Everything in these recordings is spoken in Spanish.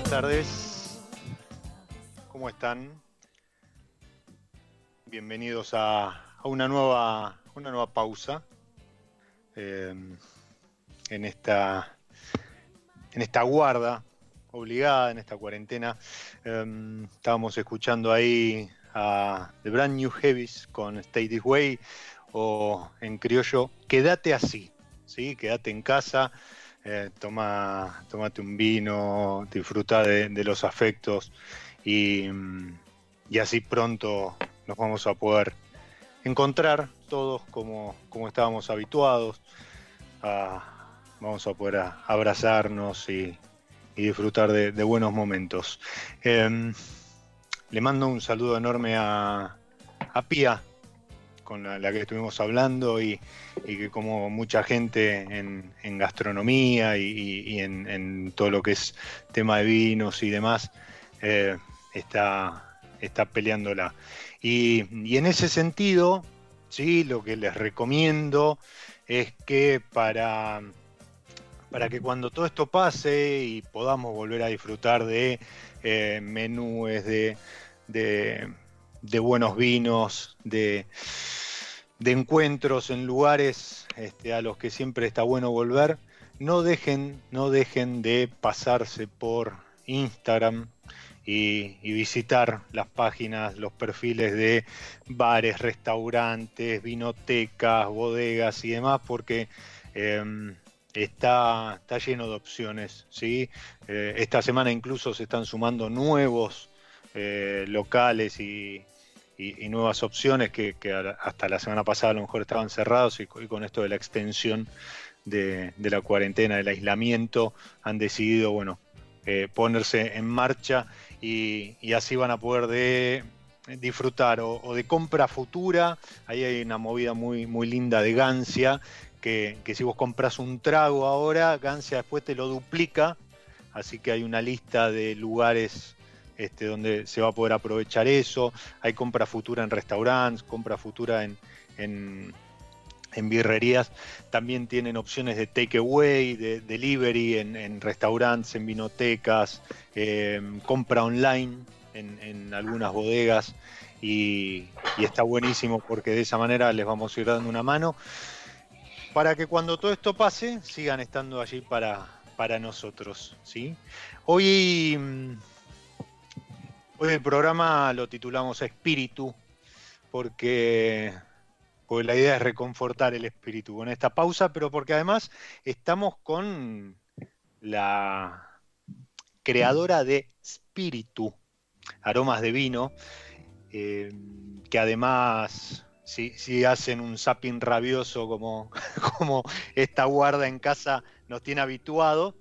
Buenas tardes. ¿Cómo están? Bienvenidos a, una, nueva, una nueva pausa eh, en, esta, en esta guarda obligada, en esta cuarentena. Eh, estábamos escuchando ahí a The Brand New Heavies con Stay This Way o en criollo, quédate así, ¿sí? quédate en casa. Eh, toma, tómate un vino, disfruta de, los afectos y, y, así pronto nos vamos a poder encontrar todos como, como estábamos habituados. A, vamos a poder abrazarnos y, y disfrutar de, buenos momentos. Eh, le mando un saludo enorme a, a Pía, con la, que estuvimos hablando y, que como mucha gente en, gastronomía y, en, todo lo que es tema de vinos y demás, eh, está, está peleándola. Y, en ese sentido, sí, lo que les recomiendo es que para, para que cuando todo esto pase y podamos volver a disfrutar de eh, menúes, de, de buenos vinos, de de encuentros en lugares este, a los que siempre está bueno volver, no dejen, no dejen de pasarse por Instagram y, visitar las páginas, los perfiles de bares, restaurantes, vinotecas, bodegas y demás, porque eh, está, está, lleno de opciones. ¿sí? Eh, esta semana incluso se están sumando nuevos eh, locales y, y, nuevas opciones que, hasta la semana pasada a lo mejor estaban cerrados y, con esto de la extensión de, la cuarentena, del aislamiento, han decidido, bueno, eh, ponerse en marcha y, y, así van a poder de disfrutar o, o, de compra futura. Ahí hay una movida muy, muy linda de Gancia, que, que si vos compras un trago ahora, Gancia después te lo duplica, así que hay una lista de lugares este, donde se va a poder aprovechar eso. Hay compra futura en restaurantes, compra futura en, en, en birrerías. También tienen opciones de takeaway, de delivery en, en, restaurantes, en vinotecas, eh, compra online en, algunas bodegas. Y, y está buenísimo porque de esa manera les vamos a ir dando una mano para que cuando todo esto pase sigan estando allí para, para nosotros. ¿sí? Hoy Hoy el programa lo titulamos Espíritu, porque, porque, la idea es reconfortar el espíritu con esta pausa, pero porque además estamos con la creadora de Espíritu, aromas de vino, eh, que además si, si hacen un zapping rabioso como, como esta guarda en casa nos tiene habituado,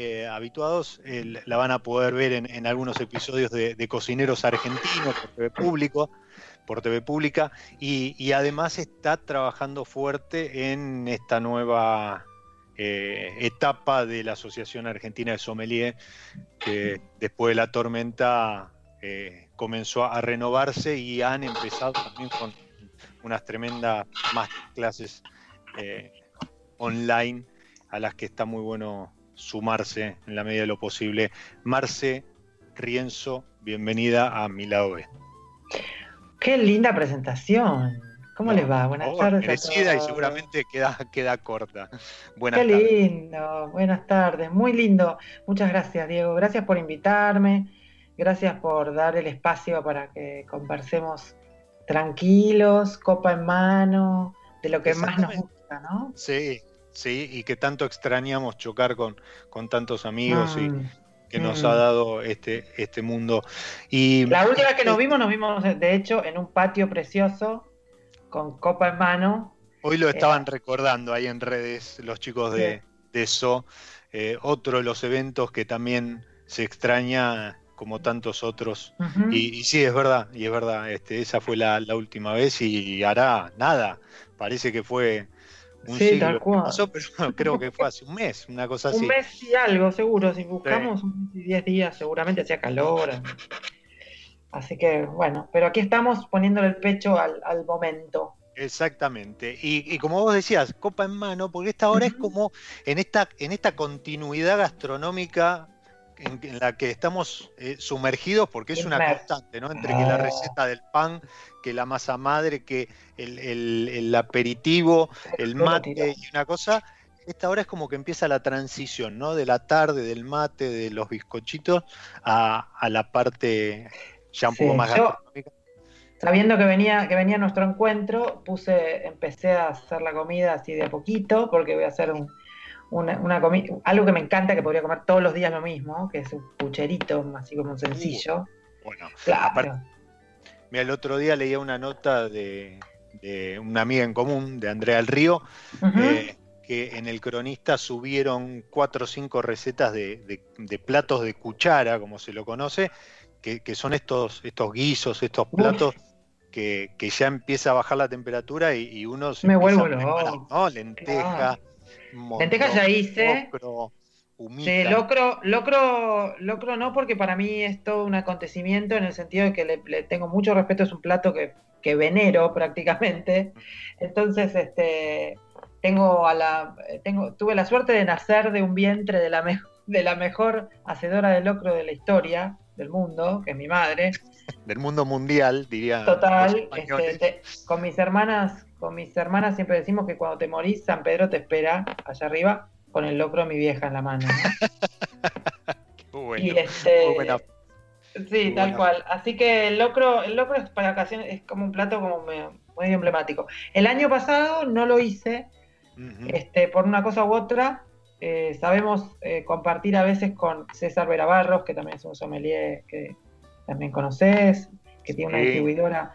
eh, habituados, la van a poder ver en, algunos episodios de, Cocineros Argentinos por TV Público, por TV Pública, y, además está trabajando fuerte en esta nueva eh, etapa de la Asociación Argentina de Sommelier, que después de la tormenta eh, comenzó a renovarse y han empezado también con unas tremendas más clases online a las que está muy bueno sumarse en la medida de lo posible. Marce Rienzo, bienvenida a mi lado B. Qué linda presentación. ¿Cómo les va? Buenas tardes. Merecida y seguramente queda, queda corta. Buenas Qué lindo. Buenas tardes. Muy lindo. Muchas gracias, Diego. Gracias por invitarme. Gracias por dar el espacio para que conversemos tranquilos, copa en mano, de lo que más nos gusta, ¿no? Sí, ¿sí? Y que tanto extrañamos chocar con, con tantos amigos y mm, que nos mm. ha dado este, este mundo. Y, la última vez que nos eh, vimos, nos vimos de hecho en un patio precioso, con copa en mano. Hoy lo estaban recordando ahí en redes los chicos de, eso. Eh, otro de los eventos que también se extraña como tantos otros. y, sí, es verdad, y es verdad, este, esa fue la, la última vez y hará nada. Parece que fue sí, tal cual. Pasó, pero creo que fue hace un mes, una cosa así. Un mes y algo, seguro. Si buscamos un mes y diez días, seguramente hacía calor. Así que bueno, pero aquí estamos poniéndole el pecho al, momento. Exactamente. Y, como vos decías, copa en mano, porque esta hora es como en esta, en esta continuidad gastronómica en, la que estamos eh, sumergidos, porque es una constante, ¿no? Entre que la receta del pan, que la masa madre, que el, aperitivo, el mate y una cosa, esta hora es como que empieza la transición, ¿no? De la tarde, del mate, de los bizcochitos, a, la parte ya un poco más gastronómica. Sabiendo que venía, que venía nuestro encuentro, puse, empecé a hacer la comida así de a poquito, porque voy a hacer un, una, comida, algo que me encanta, que podría comer todos los días lo mismo, que es un pucherito, así como un sencillo. Uh, bueno, claro. mira, el otro día leía una nota de, una amiga en común, de Andrea del Río, eh, que en el cronista subieron cuatro o cinco recetas de, platos de cuchara, como se lo conoce, que, son estos, estos guisos, estos platos. Que, ya empieza a bajar la temperatura y, uno se me vuelvo loco. ¿no? Lenteja, Lentejas ya hice. sí, locro, locro, locro no, porque para mí es todo un acontecimiento en el sentido de que le, tengo mucho respeto, es un plato que, venero prácticamente. Entonces, este, tengo a la, tengo, tuve la suerte de nacer de un vientre de la, de la mejor hacedora de locro de la historia del mundo, que es mi madre. Del mundo mundial, diría. Total, este, con mis hermanas con mis hermanas siempre decimos que cuando te morís, San Pedro te espera allá arriba con el locro de mi vieja en la mano. bueno, y este, Sí, tal cual. Así que el locro, el locro es para ocasiones, es como un plato como muy emblemático. El año pasado no lo hice, este, por una cosa u otra. Eh, sabemos eh, compartir a veces con César Verabarros, que también es un sommelier que también conoces, que tiene una distribuidora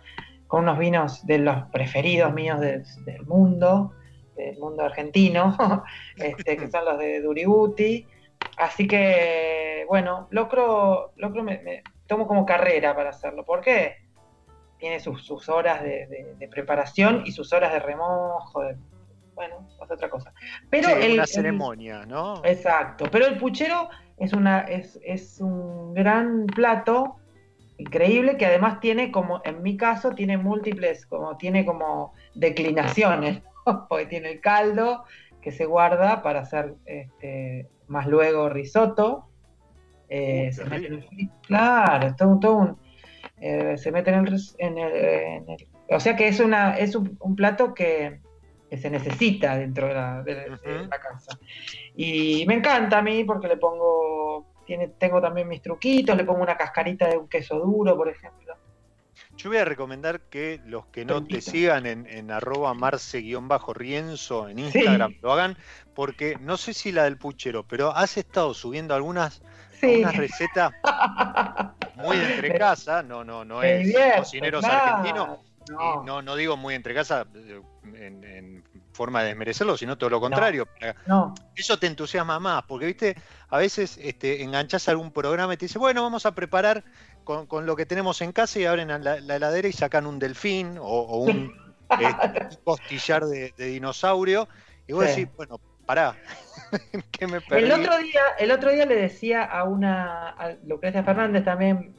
con unos vinos de los preferidos míos del mundo, del mundo argentino, este, que son los de Duributi. Así que, bueno, locro, locro me, tomo como carrera para hacerlo. ¿Por qué? Tiene sus, horas de, preparación y sus horas de remojo. bueno, es otra cosa. Pero sí, una ceremonia, ¿no? Exacto. Pero el puchero es, una, es, es un gran plato increíble que además tiene como, en mi caso, tiene múltiples, como tiene como declinaciones, porque tiene el caldo que se guarda para hacer este, más luego risotto. Eh, se mete en el, claro, es todo, un, eh, se mete en el, o sea que es una es un, plato que, se necesita dentro de la, de la, casa. Y me encanta a mí porque le pongo tengo también mis truquitos, le pongo una cascarita de un queso duro, por ejemplo. Yo voy a recomendar que los que no te sigan en, en arroba marce-rienzo en Instagram lo hagan, porque no sé si la del puchero, pero has estado subiendo algunas, recetas muy entre casa, no, no, no es cocineros argentinos, no. no, digo muy entre casa eh, en, forma de desmerecerlo, sino todo lo contrario. No. Eso te entusiasma más, porque viste, a veces este, enganchás algún programa y te dice, bueno, vamos a preparar con, lo que tenemos en casa y abren la, heladera y sacan un delfín o, un, este, costillar de, dinosaurio. Y vos decís, bueno, pará, me El otro, día, el otro día le decía a una, Lucrecia Fernández también,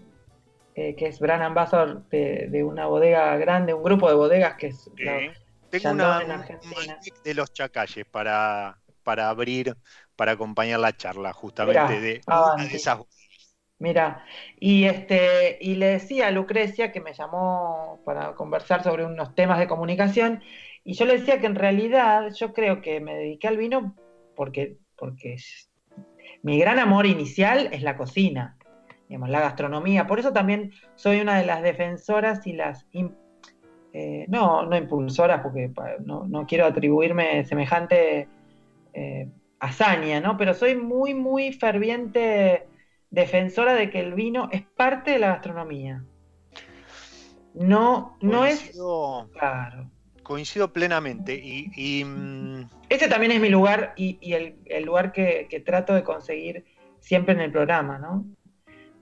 eh, que es brand ambassador de, una bodega grande, un grupo de bodegas que es Tengo una, de los chacalles para, para abrir, para acompañar la charla justamente de una de esas. Mira, y este, y le decía a Lucrecia que me llamó para conversar sobre unos temas de comunicación, y yo le decía que en realidad yo creo que me dediqué al vino porque, porque mi gran amor inicial es la cocina, digamos, la gastronomía. Por eso también soy una de las defensoras y las eh, no, no impulsoras, porque no, quiero atribuirme semejante eh, hazaña, ¿no? Pero soy muy, muy ferviente defensora de que el vino es parte de la gastronomía. No, no es. Claro. Coincido plenamente. Y, mm, Ese también es mi lugar y, el, lugar que, trato de conseguir siempre en el programa, ¿no?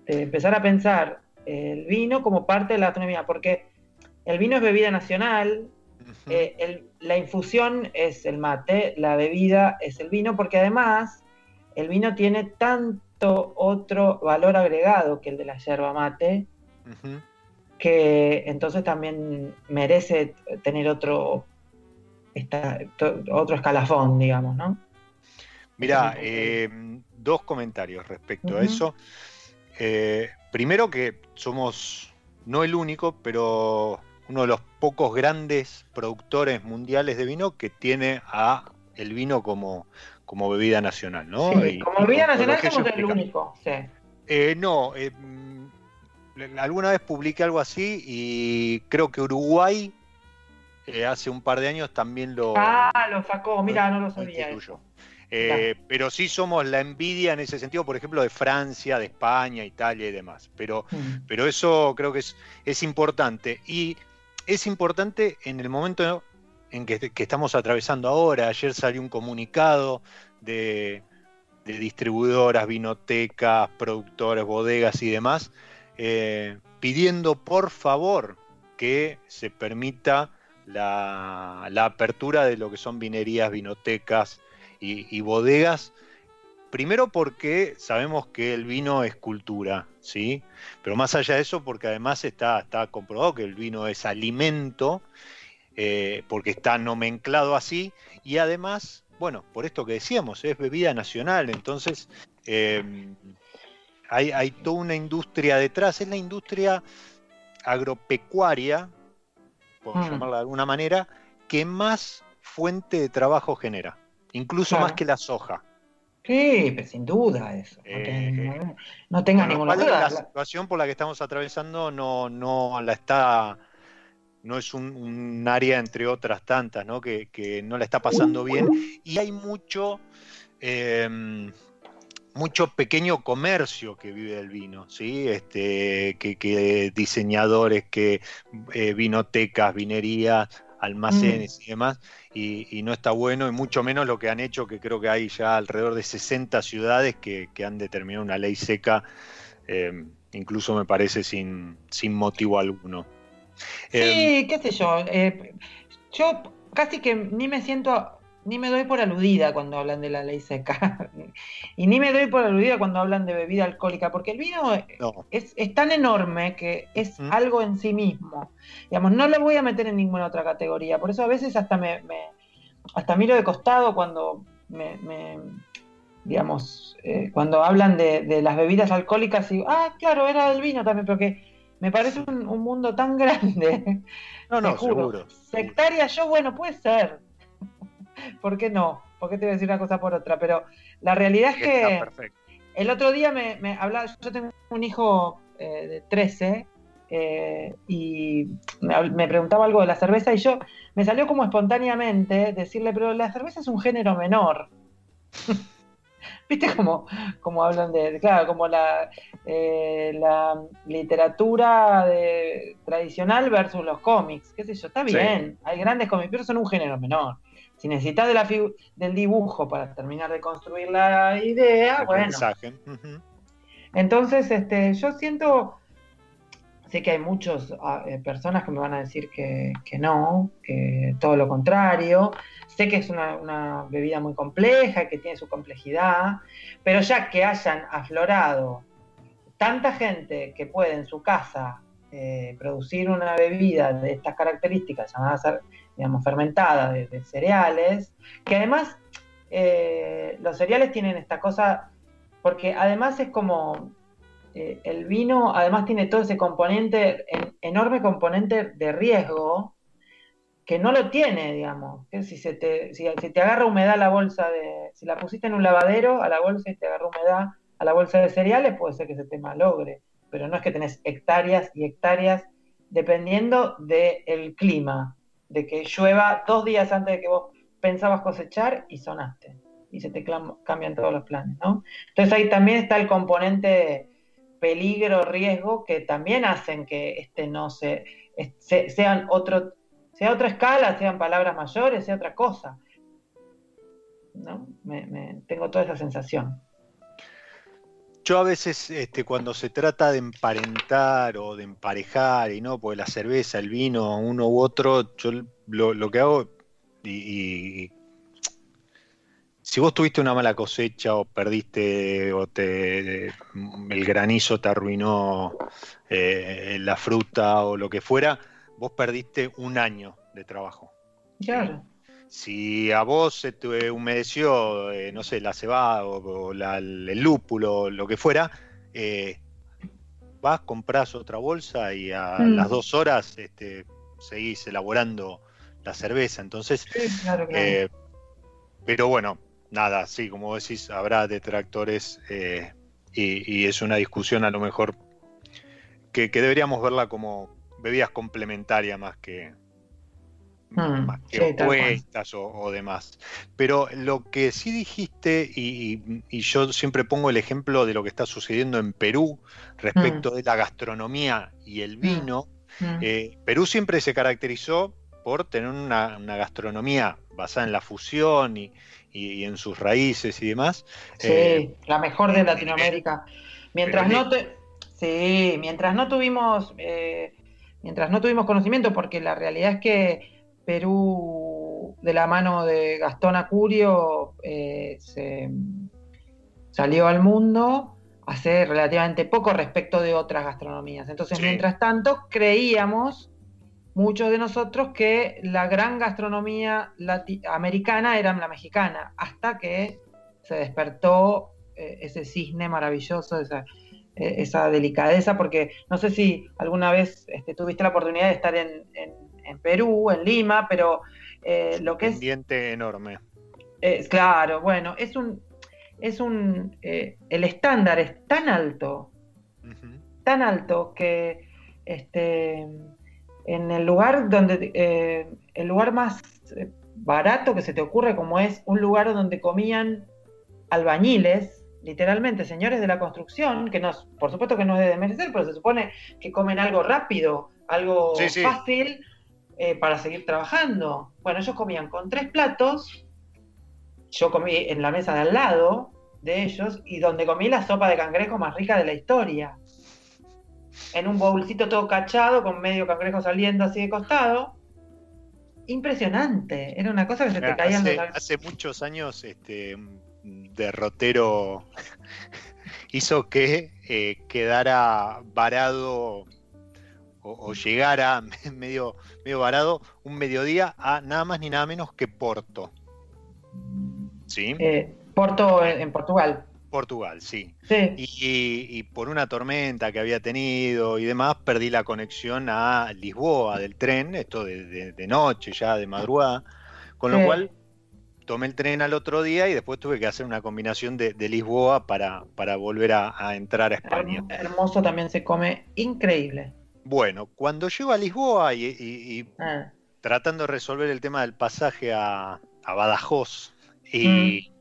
De empezar a pensar el vino como parte de la gastronomía, porque el vino es bebida nacional, eh, la infusión es el mate, la bebida es el vino, porque además el vino tiene tanto otro valor agregado que el de la yerba mate, que entonces también merece tener otro, otro escalafón, digamos, ¿no? Mira, eh, dos comentarios respecto a eso. Eh, primero que somos, no el único, pero uno de los pocos grandes productores mundiales de vino que tiene a el vino como, como bebida nacional, ¿no? como bebida nacional somos el único, sí. Eh, no, eh, mm, alguna vez publiqué algo así y creo que Uruguay eh, hace un par de años también lo... Ah, lo sacó, mira, no lo sabía. pero sí somos la envidia en ese sentido, por ejemplo, de Francia, de España, Italia y demás. Pero, mm. pero eso creo que es, es importante. Y es importante en el momento en que, estamos atravesando ahora. Ayer salió un comunicado de, distribuidoras, vinotecas, productores, bodegas y demás, eh, pidiendo por favor que se permita la, apertura de lo que son vinerías, vinotecas y, bodegas. Primero porque sabemos que el vino es cultura, ¿sí? Pero más allá de eso, porque además está, está comprobado que el vino es alimento eh, porque está nomenclado así, y además, bueno, por esto que decíamos, es bebida nacional, entonces em, hay, toda una industria detrás, es la industria agropecuaria, por mm. llamarla de alguna manera, que más fuente de trabajo genera, incluso más que la soja. Sí, pero sin duda eso. No, tenga, ninguna duda. La situación por la que estamos atravesando no, no la está no es un, área entre otras tantas, ¿no? Que, no la está pasando bien. Y hay mucho, em, mucho pequeño comercio que vive del vino, ¿sí? Este, que, diseñadores, que eh, vinotecas, vinerías, almacenes mm. y demás, y, no está bueno, y mucho menos lo que han hecho, que creo que hay ya alrededor de 60 ciudades que, han determinado una ley seca, em, incluso me parece sin, sin motivo alguno. Sí, em, qué sé yo. Eh, yo casi que ni me siento, ni me doy por aludida cuando hablan de la ley seca. y ni me doy por aludida cuando hablan de bebida alcohólica, porque el vino es, tan enorme que es algo en sí mismo. Digamos, no lo voy a meter en ninguna otra categoría. Por eso a veces hasta me, hasta miro de costado cuando me, digamos, eh, cuando hablan de, de, las bebidas alcohólicas y ah, claro, era el vino también, porque me parece un, mundo tan grande. No, no, seguro. Sectaria yo, bueno, puede ser. ¿Por qué no? ¿Por qué te voy a decir una cosa por otra? Pero la realidad es que el otro día me, me, hablaba, yo tengo un hijo eh, de 13 eh, y me, me, preguntaba algo de la cerveza y yo me salió como espontáneamente decirle, pero la cerveza es un género menor. ¿Viste cómo, cómo hablan de, claro, como la, eh, la literatura de, tradicional versus los cómics? ¿Qué sé yo? Está bien, hay grandes cómics, pero son un género menor. Si necesitas de la del dibujo para terminar de construir la idea, bueno. Entonces, este, yo siento, sé que hay muchas ah, eh, personas que me van a decir que, que, no, que todo lo contrario. Sé que es una, bebida muy compleja, que tiene su complejidad, pero ya que hayan aflorado tanta gente que puede en su casa eh, producir una bebida de estas características, llamada, digamos, fermentada de, cereales, que además eh, los cereales tienen esta cosa, porque además es como eh, el vino, además tiene todo ese componente, enorme componente de riesgo, que no lo tiene, digamos. si, se te, si, te agarra humedad la bolsa de. Si la pusiste en un lavadero a la bolsa y te agarra humedad a la bolsa de cereales, puede ser que se te malogre. Pero no es que tenés hectáreas y hectáreas, dependiendo del clima, de que llueva dos días antes de que vos pensabas cosechar y sonaste. Y se te cambian todos los planes, ¿no? Entonces ahí también está el componente peligro, riesgo, que también hacen que este no se, sean otro sea otra escala, sean palabras mayores, sea otra cosa. ¿No? Me, tengo toda esa sensación. Yo a veces, este, cuando se trata de emparentar o de emparejar, y no, pues la cerveza, el vino, uno u otro, yo lo, que hago, y, si vos tuviste una mala cosecha o perdiste o te el granizo te arruinó eh, la fruta o lo que fuera, vos perdiste un año de trabajo. Claro. Si a vos se te humedeció, eh, no sé, la cebada o, el lúpulo, lo que fuera, eh, vas, compras otra bolsa y a mm. las dos horas este, seguís elaborando la cerveza. Entonces, eh, pero bueno, nada, sí, como decís, habrá detractores y, es una discusión a lo mejor que deberíamos verla como, bebidas complementarias más que, mm, más que opuestas o, demás. Pero lo que sí dijiste, y, yo siempre pongo el ejemplo de lo que está sucediendo en Perú respecto mm. de la gastronomía y el mm. vino, eh, Perú siempre se caracterizó por tener una, gastronomía basada en la fusión y, en sus raíces y demás. Sí, eh, la mejor de Latinoamérica. Mientras no te... Sí, mientras no tuvimos eh, mientras no tuvimos conocimiento, porque la realidad es que Perú, de la mano de Gastón Acurio, eh, se salió al mundo hace relativamente poco respecto de otras gastronomías. Entonces, mientras tanto, creíamos muchos de nosotros que la gran gastronomía americana era la mexicana, hasta que se despertó eh, ese cisne maravilloso, esa, e, esa delicadeza, porque no sé si alguna vez este, tuviste la oportunidad de estar en, Perú, en Lima, pero eh, lo que es... Pendiente enorme. claro, bueno, es un... Es un eh, el estándar es tan alto, tan alto que este, en el lugar donde eh, el lugar más barato que se te ocurre como es un lugar donde comían albañiles literalmente señores de la construcción, que no, por supuesto que no es de desmerecer, pero se supone que comen algo rápido, algo fácil eh, para seguir trabajando. Bueno, ellos comían con tres platos, yo comí en la mesa de al lado de ellos y donde comí la sopa de cangrejo más rica de la historia. En un bolsito todo cachado, con medio cangrejo saliendo así de costado. Impresionante, era una cosa que se te caía en los... Hace muchos años, este, derrotero hizo que eh, quedara varado o, llegara medio, medio varado un mediodía a nada más ni nada menos que Porto. ¿Sí? Eh, Porto en, Portugal. Portugal, sí. Y, por una tormenta que había tenido y demás, perdí la conexión a Lisboa del tren, esto de, noche, ya de madrugada, con lo cual tomé el tren al otro día y después tuve que hacer una combinación de, Lisboa para, para volver a, entrar a España. Hermoso también se come, increíble. Bueno, cuando llego a Lisboa y, ah. tratando de resolver el tema del pasaje a, Badajoz y,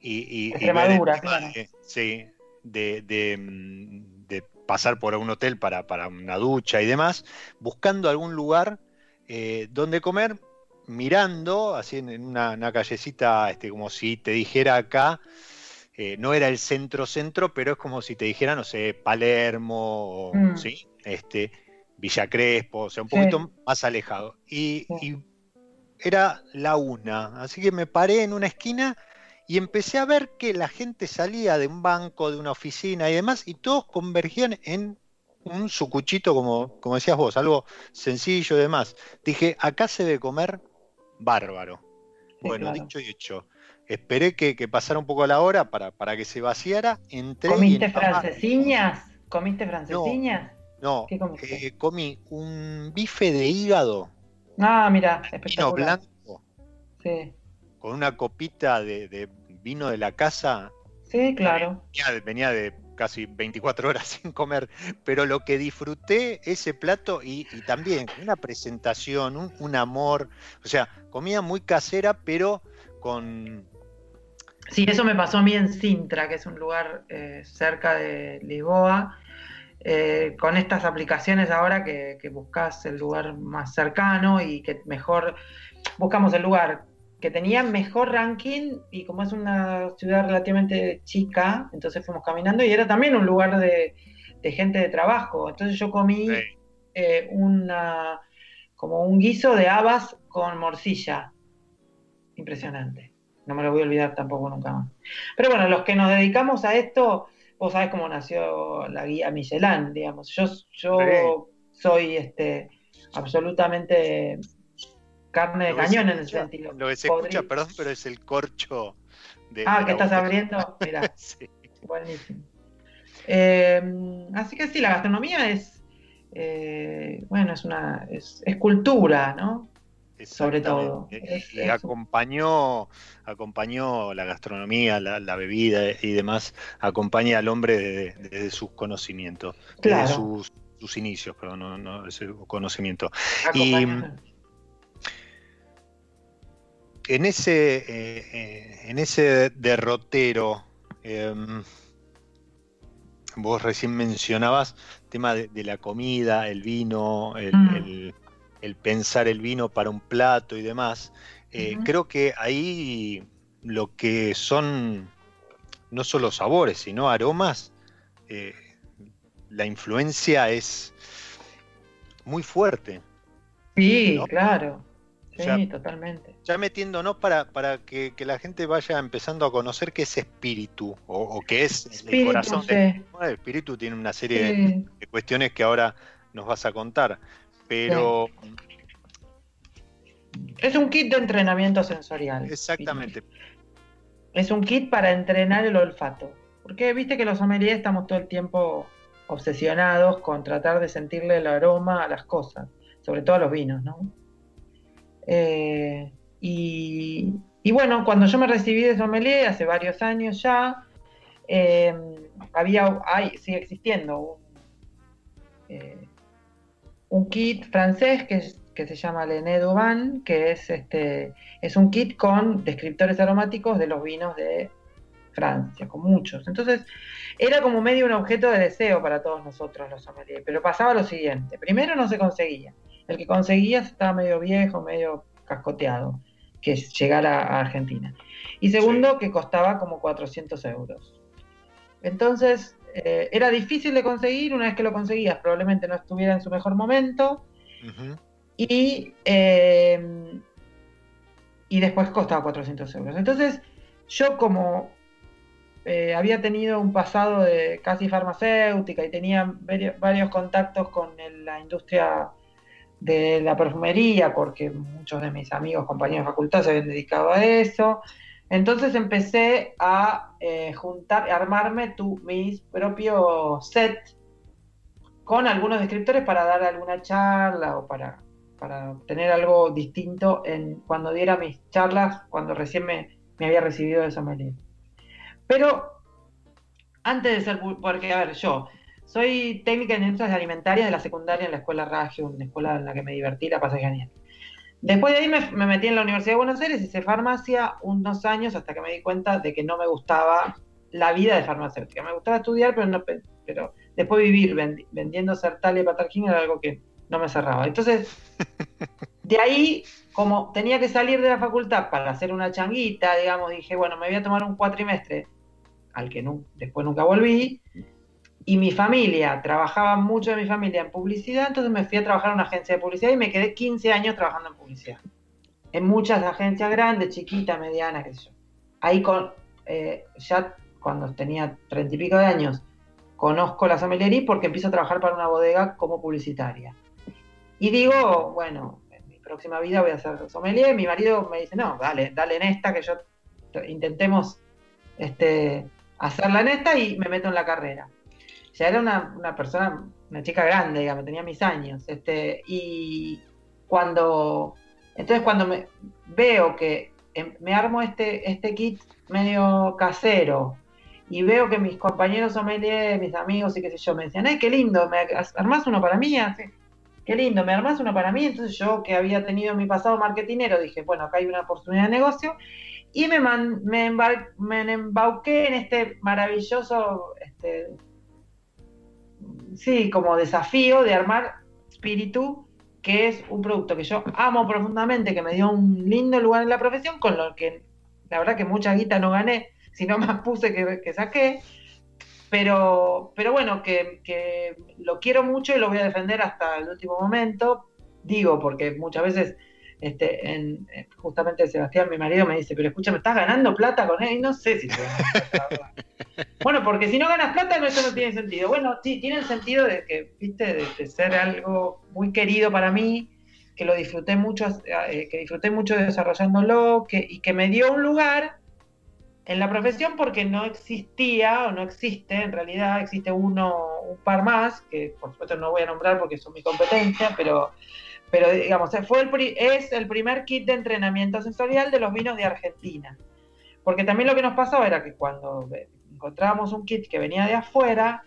y, Extremadura, claro. sí, de, mm, de, pasar por un hotel para, para, una ducha y demás, buscando algún lugar eh, donde comer, mirando, así en, una, callecita, este, como si te dijera acá, eh, no era el centro-centro, pero es como si te dijera, no sé, Palermo, mm. ¿sí? Este, Villa Crespo, o sea, un poquito más alejado. Y, y, era la una, así que me paré en una esquina y empecé a ver que la gente salía de un banco, de una oficina y demás, y todos convergían en un sucuchito, como, como decías vos, algo sencillo y demás. Dije, acá se debe comer bárbaro. bueno, dicho y hecho. Esperé que, pasara un poco la hora para, para que se vaciara. Entré ¿Comiste francesiñas? ¿Comiste francesiñas? No, eh, comí un bife de hígado. Ah, mira, espectacular. blanco. Sí con una copita de, vino de la casa. Sí, claro. Venía, de casi 24 horas sin comer, pero lo que disfruté ese plato y, también una presentación, un, amor, o sea, comida muy casera, pero con... Sí, eso me pasó a mí en Sintra, que es un lugar eh, cerca de Lisboa, eh, con estas aplicaciones ahora que, que buscas el lugar más cercano y que mejor buscamos el lugar que tenía mejor ranking y como es una ciudad relativamente chica, entonces fuimos caminando y era también un lugar de, gente de trabajo. Entonces yo comí eh, una, como un guiso de habas con morcilla. Impresionante. No me lo voy a olvidar tampoco nunca más. Pero bueno, los que nos dedicamos a esto, vos sabés cómo nació la guía Michelin, digamos. Yo, yo soy este, absolutamente carne de cañón en ese sentido. Lo que se escucha, perdón, pero es el corcho de. Ah, que estás abriendo. Mira. sí. Buenísimo. Em, así que sí, la gastronomía es. Eh, bueno, es una. Es, cultura, ¿no? Sobre todo. y acompañó, acompañó la gastronomía, la, bebida y demás, acompaña al hombre desde, sus conocimientos, desde sus, sus, inicios, perdón, no, no ese conocimiento. Y, en ese, eh, eh, en ese derrotero, em, vos recién mencionabas tema de, la comida, el vino, mm. el, pensar el vino para un plato y demás. Eh, creo que ahí lo que son no solo sabores, sino aromas, la influencia es muy fuerte. Sí, claro. Sí, totalmente. Ya metiéndonos para, para que, la gente vaya empezando a conocer qué es espíritu o, qué es el corazón. el espíritu tiene una serie de, cuestiones que ahora nos vas a contar, pero... Es un kit de entrenamiento sensorial. Exactamente. Es un kit para entrenar el olfato. Porque viste que los sommeliers estamos todo el tiempo obsesionados con tratar de sentirle el aroma a las cosas, sobre todo a los vinos, ¿no? Eh, y, bueno, cuando yo me recibí de sommelier hace varios años ya, eh, había, hay, sigue existiendo un, eh, un kit francés que, que se llama Lené Duban, que es, este, es un kit con descriptores aromáticos de los vinos de Francia, con muchos. Entonces, era como medio un objeto de deseo para todos nosotros los sommeliers, pero pasaba lo siguiente, primero no se conseguía. El que conseguías estaba medio viejo, medio cascoteado, que es llegar a, Argentina. Y segundo, que costaba como 400 euros. Entonces, eh, era difícil de conseguir, una vez que lo conseguías probablemente no estuviera en su mejor momento. Y, eh, y después costaba 400 euros. Entonces, yo como eh, había tenido un pasado de casi farmacéutica y tenía varios contactos con la industria de la perfumería, porque muchos de mis amigos, compañeros de facultad se habían dedicado a eso. Entonces empecé a eh, juntar, armarme tu, mis propios set con algunos descriptores para dar alguna charla o para, para tener algo distinto en, cuando diera mis charlas, cuando recién me, me había recibido de sommelier. Pero antes de ser, porque a ver, yo soy técnica en industrias alimentarias de la secundaria en la escuela Ragio, una escuela en la que me divertí, la pasé genial. Después de ahí me, metí en la Universidad de Buenos Aires, hice farmacia unos años hasta que me di cuenta de que no me gustaba la vida de farmacéutica. Me gustaba estudiar, pero, no, pero después vivir vendiendo Sertal y Patarquín era algo que no me cerraba. Entonces, de ahí, como tenía que salir de la facultad para hacer una changuita, digamos, dije, bueno, me voy a tomar un cuatrimestre, al que después nunca volví, y mi familia, trabajaba mucho de mi familia en publicidad, entonces me fui a trabajar en una agencia de publicidad y me quedé 15 años trabajando en publicidad. En muchas agencias grandes, chiquitas, medianas, qué sé yo. Ahí con, eh, ya cuando tenía treinta y pico de años, conozco la sommelería porque empiezo a trabajar para una bodega como publicitaria. Y digo, bueno, en mi próxima vida voy a ser sommelier. Mi marido me dice, no, dale, dale en esta, que yo intentemos este, hacerla en esta y me meto en la carrera ya era una, persona, una chica grande, digamos, tenía mis años. Este, y cuando, entonces cuando me veo que em, me armo este, este kit medio casero y veo que mis compañeros sommelier, mis amigos y qué sé yo, me decían, ¡ay, qué lindo! ¿Me armás uno para mí? Qué lindo, ¿me armás uno para mí? Entonces yo, que había tenido mi pasado marketinero, dije, bueno, acá hay una oportunidad de negocio. Y me, me, me embauqué en este maravilloso este, sí, como desafío de armar Spiritu, que es un producto que yo amo profundamente, que me dio un lindo lugar en la profesión, con lo que la verdad que mucha guita no gané, sino más puse que, saqué. Pero, pero bueno, que, que lo quiero mucho y lo voy a defender hasta el último momento. Digo, porque muchas veces este, en, justamente Sebastián, mi marido, me dice, pero escúchame, ¿estás ganando plata con él? Y no sé si te plata. bueno, porque si no ganas plata, no, eso no tiene sentido. Bueno, sí, tiene el sentido de que, viste, de, ser algo muy querido para mí, que lo disfruté mucho, eh, que disfruté mucho desarrollándolo, que, y que me dio un lugar en la profesión porque no existía o no existe, en realidad existe uno, un par más, que por supuesto no voy a nombrar porque son mi competencia, pero pero digamos, fue el, es el primer kit de entrenamiento sensorial de los vinos de Argentina. Porque también lo que nos pasaba era que cuando encontrábamos un kit que venía de afuera,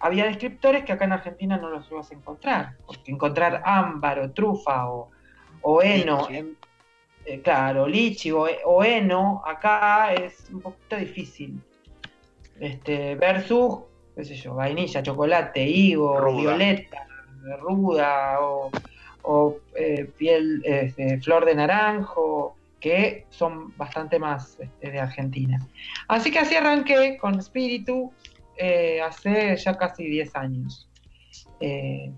había descriptores que acá en Argentina no los ibas a encontrar. Porque encontrar ámbar o trufa o, o heno, eh, claro, lichi o, heno, acá es un poquito difícil. Este, versus, qué sé yo, vainilla, chocolate, higo, violeta, ruda o o eh, piel, este, flor de naranjo, que son bastante más este, de Argentina. Así que así arranqué con Espíritu eh, hace ya casi 10 años. Eh,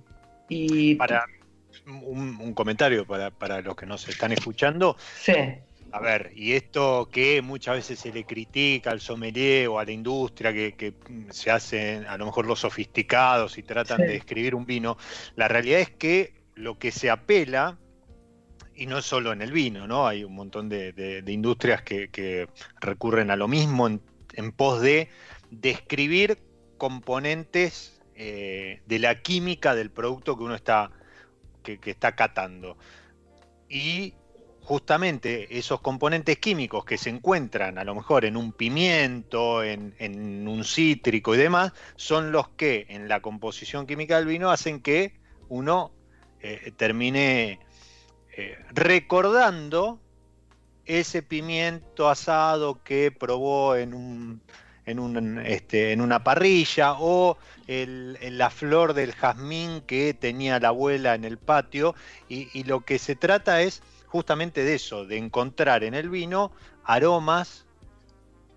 y para un, comentario para, los que nos están escuchando. Sí. A ver, y esto que muchas veces se le critica al sommelier o a la industria que, se hacen a lo mejor los sofisticados y tratan de escribir un vino, la realidad es que lo que se apela, y no solo en el vino, ¿no? Hay un montón de, industrias que, recurren a lo mismo en, pos de describir componentes eh, de la química del producto que uno está, que, está catando. Y justamente esos componentes químicos que se encuentran a lo mejor en un pimiento, en, en, un cítrico y demás, son los que en la composición química del vino hacen que uno eh, terminé eh, recordando ese pimiento asado que probó en un, en, este, una parrilla o la flor del jazmín que tenía la abuela en el patio y, lo que se trata es justamente de eso, de encontrar en el vino aromas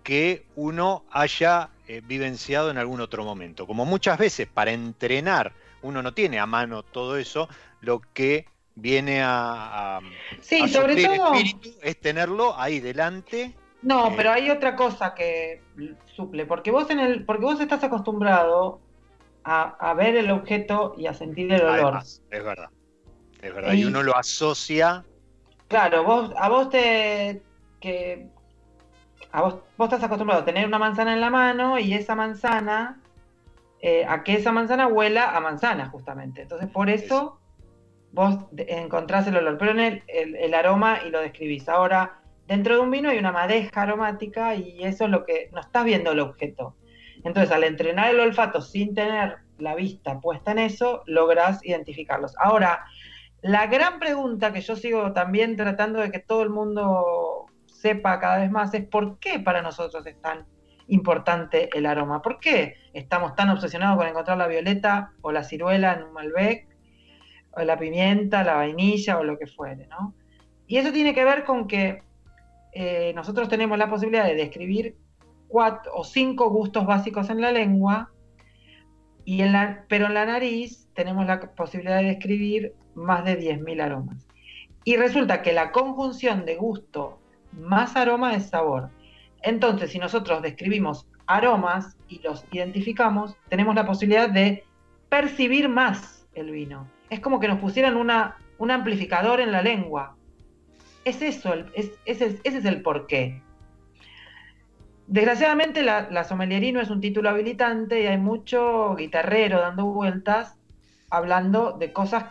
que uno haya eh, vivenciado en algún otro momento. Como muchas veces para entrenar uno no tiene a mano todo eso, lo que viene a, sí, sobre todo espíritu es tenerlo ahí delante. No, eh, pero hay otra cosa que suple, porque vos en el, porque vos estás acostumbrado a, ver el objeto y a sentir el olor. es verdad, es verdad. Y, uno lo asocia. Claro, vos, a vos te que a vos, vos estás acostumbrado a tener una manzana en la mano y esa manzana eh, a que esa manzana huela a manzana, justamente. Entonces, por eso vos encontrás el olor, pero en el, el, aroma y lo describís. Ahora, dentro de un vino hay una madeja aromática y eso es lo que no estás viendo el objeto. Entonces, al entrenar el olfato sin tener la vista puesta en eso, logras identificarlos. Ahora, La gran pregunta que yo sigo también tratando de que todo el mundo sepa cada vez más es por qué para nosotros es tan importante el aroma. ¿Por qué estamos tan obsesionados con encontrar la violeta o la ciruela en un Malbec, o la pimienta, la vainilla o lo que fuere, ¿no? Y eso tiene que ver con que eh, nosotros tenemos la posibilidad de describir cuatro o cinco gustos básicos en la lengua, y en la, pero en la nariz tenemos la posibilidad de describir más de 10.000 aromas. Y resulta que la conjunción de gusto más aroma es sabor. Entonces, si nosotros describimos aromas y los identificamos, tenemos la posibilidad de percibir más el vino. Es como que nos pusieran un amplificador en la lengua. Es eso, es, ese, es el porqué. Desgraciadamente la, la no es un título habilitante y hay mucho guitarrero dando vueltas hablando de cosas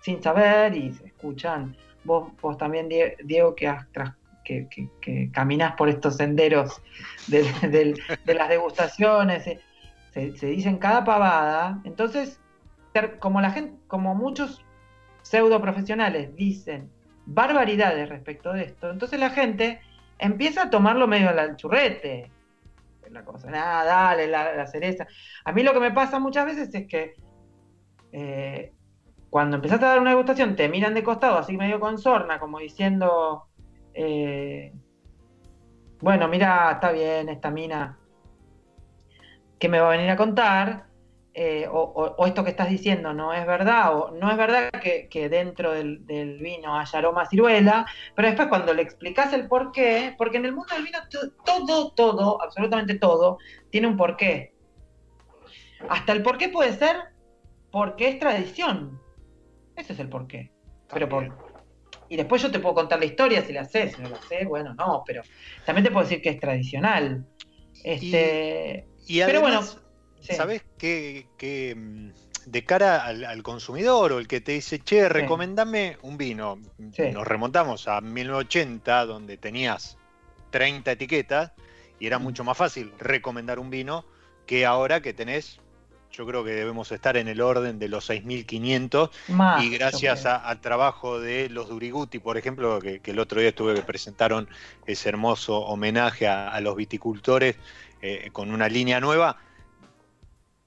sin saber y se escuchan. Vos, vos también, Diego, que has que, que, caminas por estos senderos de, las degustaciones, se, dicen cada pavada, entonces, como la gente, como muchos pseudo profesionales dicen barbaridades respecto de esto, entonces la gente empieza a tomarlo medio al churrete. La cosa, nada, dale, la, cereza. A mí lo que me pasa muchas veces es que eh, cuando empezaste a dar una degustación te miran de costado, así medio con sorna, como diciendo, eh, bueno, mira, está bien esta mina que me va a venir a contar, eh, o, esto que estás diciendo no es verdad, o no es verdad que, dentro del, vino haya aroma ciruela, pero después cuando le explicas el por qué, porque en el mundo del vino todo, todo, absolutamente todo, tiene un porqué. Hasta el porqué puede ser porque es tradición. Ese es el porqué. Pero por, y después yo te puedo contar la historia si la sé, si no la sé, bueno, no, pero también te puedo decir que es tradicional. Este, y, pero bueno, ¿sabes qué, mm, de cara al, consumidor o el que te dice, che, recomendame un vino? Nos remontamos a 1980, donde tenías 30 etiquetas y era mucho más fácil recomendar un vino que ahora que tenés yo creo que debemos estar en el orden de los 6.500 y gracias al trabajo de los Duriguti, por ejemplo, que, el otro día estuve que presentaron ese hermoso homenaje a, los viticultores eh, con una línea nueva,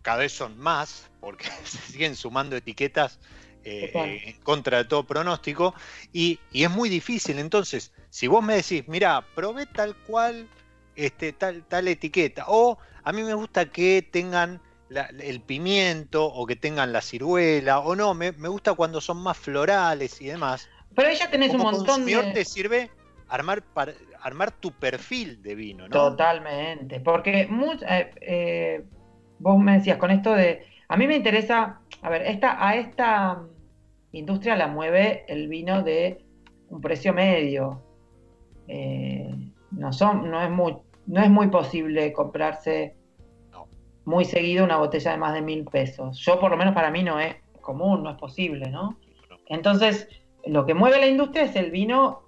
cada vez son más porque se siguen sumando etiquetas eh, eh, en contra de todo pronóstico y, es muy difícil. Entonces, si vos me decís, mira, probé tal cual este, tal, tal etiqueta o a mí me gusta que tengan el pimiento o que tengan la ciruela o no, me, gusta cuando son más florales y demás. Pero ya tenés un montón de... te sirve armar, armar tu perfil de vino, ¿no? Totalmente, porque eh, eh, vos me decías con esto de... A mí me interesa, a ver, esta, a esta industria la mueve el vino de un precio medio. Eh, no, son, no, es muy, no es muy posible comprarse muy seguido una botella de más de mil pesos. Yo, por lo menos para mí, no es común, no es posible, ¿no? Entonces, lo que mueve la industria es el vino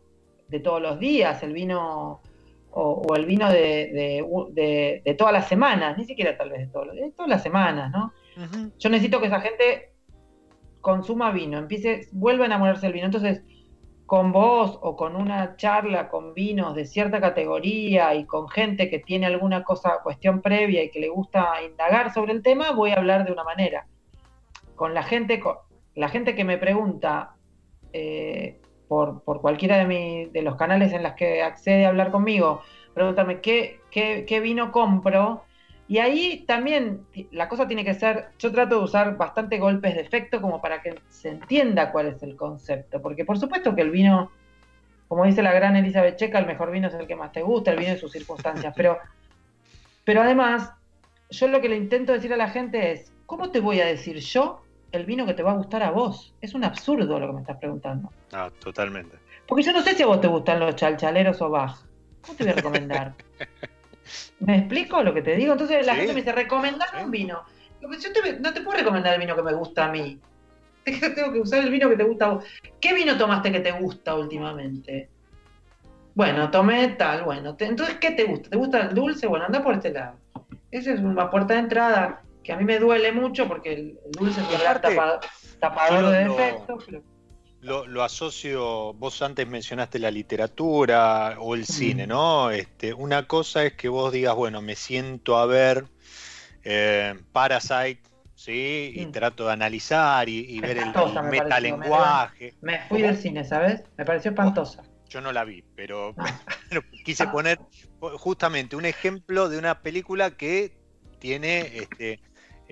de todos los días, el vino o, el vino de, de, todas las semanas, ni siquiera tal vez de, todos de todas las semanas, ¿no? Yo necesito que esa gente consuma vino, empiece, vuelva a enamorarse del vino. Entonces, con vos o con una charla con vinos de cierta categoría y con gente que tiene alguna cosa, cuestión previa y que le gusta indagar sobre el tema, voy a hablar de una manera. Con la gente, la gente que me pregunta eh, por, cualquiera de, de los canales en los que accede a hablar conmigo, pregúntame qué, qué, qué vino compro, y ahí también la cosa tiene que ser, yo trato de usar bastante golpes de efecto como para que se entienda cuál es el concepto, porque por supuesto que el vino, como dice la gran Elizabeth Checa, el mejor vino es el que más te gusta, el vino en sus circunstancias, pero, pero además, yo lo que le intento decir a la gente es, ¿cómo te voy a decir yo el vino que te va a gustar a vos? Es un absurdo lo que me estás preguntando. Ah, totalmente. Porque yo no sé si a vos te gustan los chalchaleros o Bach. ¿Cómo te voy a recomendar? ¿Me explico lo que te digo? Entonces la gente me dice, recomendame un vino. Yo no te puedo recomendar el vino que me gusta a mí. Tengo que usar el vino que te gusta a vos. ¿Qué vino tomaste que te gusta últimamente? Bueno, tomé tal, bueno. entonces, ¿qué te gusta? ¿Te gusta el dulce? Bueno, anda por este lado. Esa es una puerta de entrada que a mí me duele mucho porque el, dulce es un tapador de defectos. Lo, asocio, vos antes mencionaste la literatura o el cine, ¿no? Este, una cosa es que vos digas, bueno, me siento a ver eh, Parasite, ¿sí? Y mm. trato de analizar y, ver el, metalenguaje. Me, fui del cine, ¿sabes? Me pareció espantosa. Yo no la vi, pero, quise poner justamente un ejemplo de una película que tiene este,